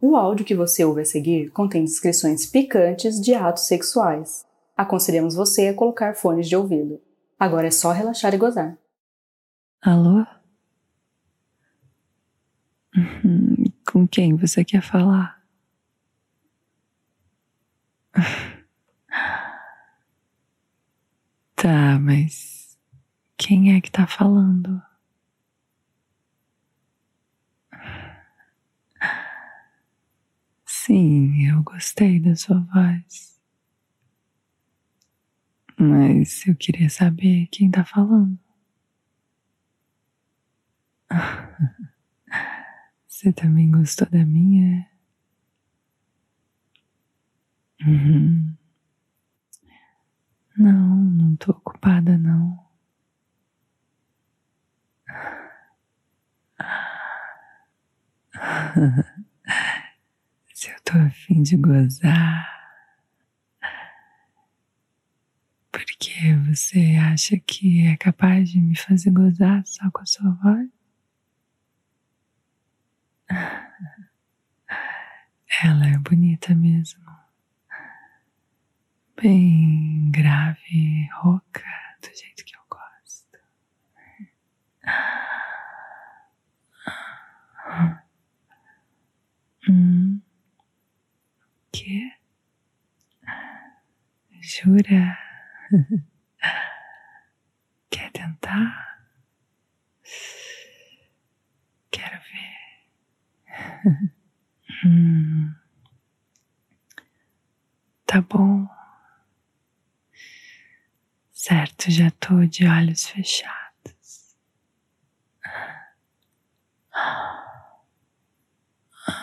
O áudio que você ouve a seguir contém descrições picantes de atos sexuais. Aconselhamos você a colocar fones de ouvido. Agora é só relaxar e gozar. Alô? Uhum, Com quem você quer falar? Tá, mas quem é que tá falando? Sim, eu gostei da sua voz. Mas eu queria saber quem tá falando. Você também gostou da minha? Uhum. Não, não tô ocupada não. Se eu tô afim de gozar. Porque você acha que é capaz de me fazer gozar só com a sua voz? Ela é bonita mesmo. Bem grave, rouca, do jeito que eu gosto. Hum. Que? Jura? Quer tentar? Quero ver. Hum. Tá bom. Certo, já tô de olhos fechados.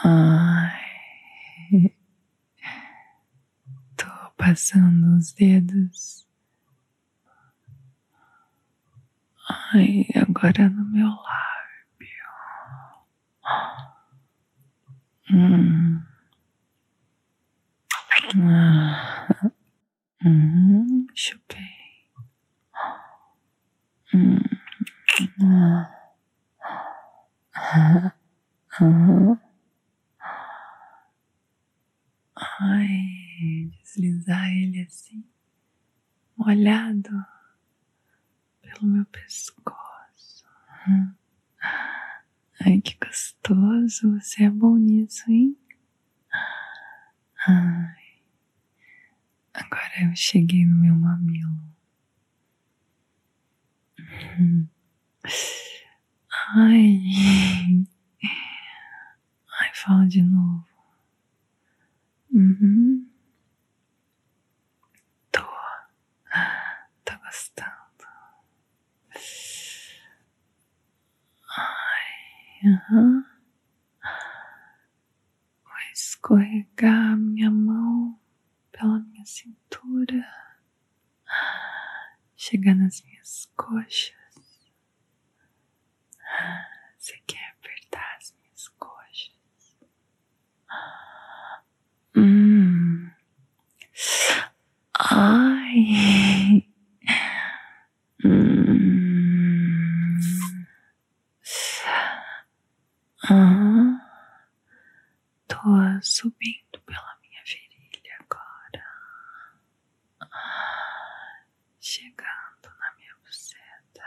Ai. Tô passando os dedos. Ai, agora no meu lábio. Hum. Ah. Hum, chupei. Ai, deslizar ele assim, molhado pelo meu pescoço. Ai, que gostoso, você é bom nisso, hein? Ai, agora eu cheguei no meu mamilo. Hum. Ai, ai, fala de novo. Uhum. Tô, tô gostando. Ai, aham. Vou escorregar minha mão pela minha cintura, chegar nas minhas coxas. Você quer apertar as minhas coxas? Hum. Ai. Hum. Ah. Tô subindo pela minha virilha agora. Chegando na minha buceta.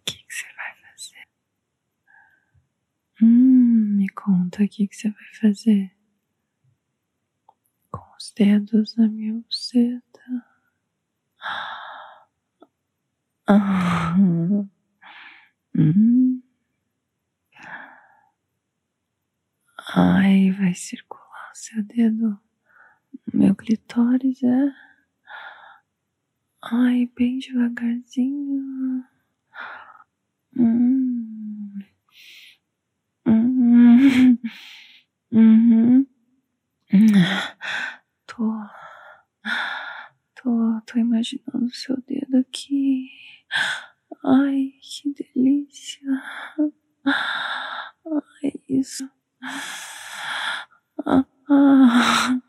O que que você vai fazer? Hum, me conta o que que você vai fazer. Com os dedos na minha buceta. Ah. Hum. Ai, vai circular o seu dedo meu clitóris, é? Ai, bem devagarzinho. Hum. Hum. Uhum. Tô. Tô, tô imaginando o seu dedo aqui. Ai, que delícia. Ai, isso. Ah, Ah,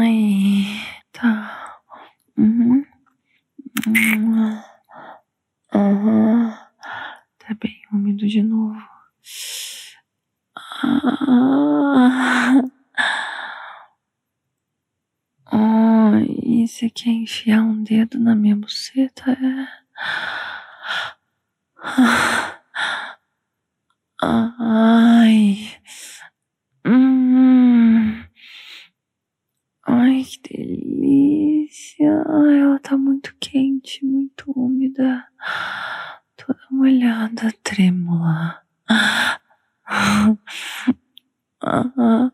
Ai, tá. Uhum. Uhum. Tá bem úmido de novo. Ah. Ah, e você quer enfiar um dedo na minha buceta? É. Ai. Hum. Que delícia. Ai, ela tá muito quente, muito úmida. Toda molhada, trêmula. Ah, ah,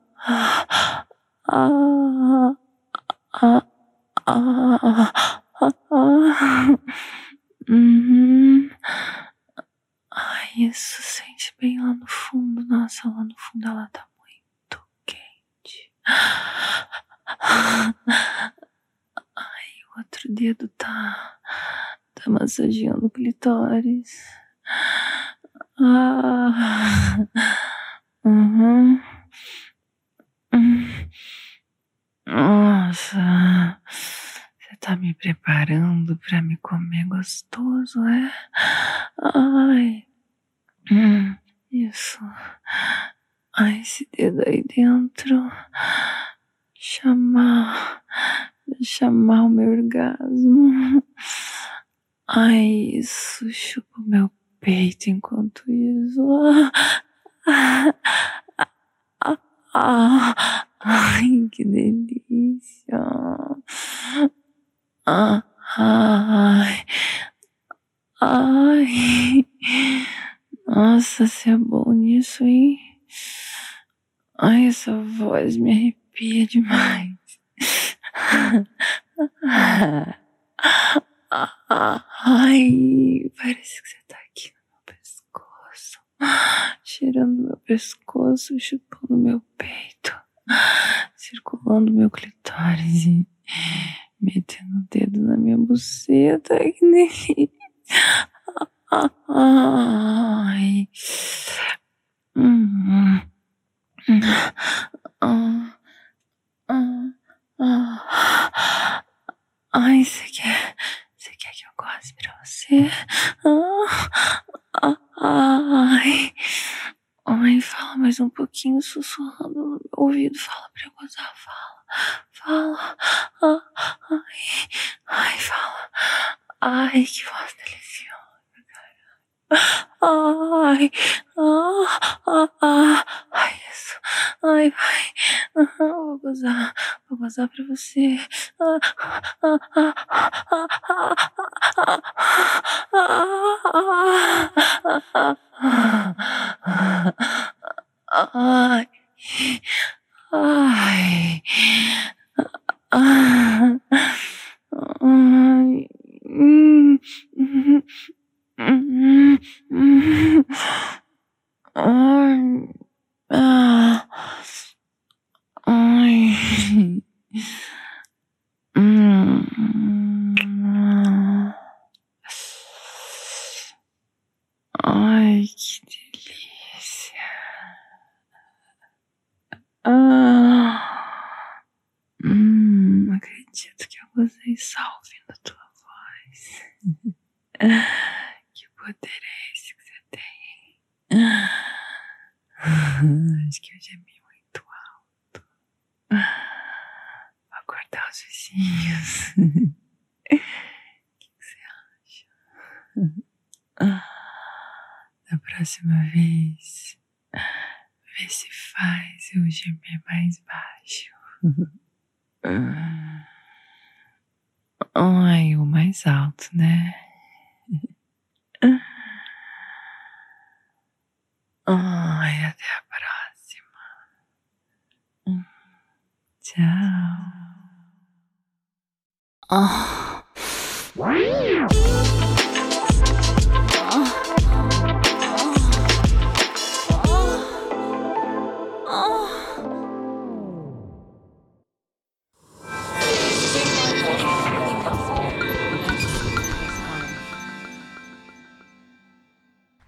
ah. Ai, isso sente bem lá no fundo. Nossa, lá no fundo ela tá muito quente. Ai, o outro dedo tá, tá massageando o clitóris. Ah, uhum. Nossa, você tá me preparando pra me comer gostoso, é? Ai, hum, isso. Ai, esse dedo aí dentro. Chamar, chamar o meu orgasmo. Ai, isso, chupa o meu peito enquanto isso. Ai, que delícia. Ai, ai. Nossa, você é bom nisso, hein? Ai, essa voz me arrepia demais. Ai, parece que você tá aqui no meu pescoço, cheirando meu pescoço, chupando meu peito, circulando meu clitóris e metendo o dedo na minha buceta. Que delícia. Ai. Hum. Ah. Ah. Ah. Ai, você quer. Você quer que eu goste pra você? Ah, ai. Ai, fala mais um pouquinho, sussurrando no meu ouvido. Fala pra eu gozar, fala. Fala. Ah, ai, ai, fala. Ai, que voz deliciosa. Ai, ah, ah, ah. Ai, isso. Ai, vai. vou gozar. Vou gozar pra você. Ai. Ai. Ai. Hum. Hum. Hum. Ai. Ah. Ai. Hum. Ai, que delícia. Ah. Hum, acredito que eu gostei só ouvindo tua voz. Que poder é esse que você tem? Acho que eu gemi muito alto. Vou acordar os vizinhos. O que você acha? Da próxima vez, vê se faz eu gemer mais baixo. Ai, o mais alto, né? Ai, até a próxima. Tchau. Oh.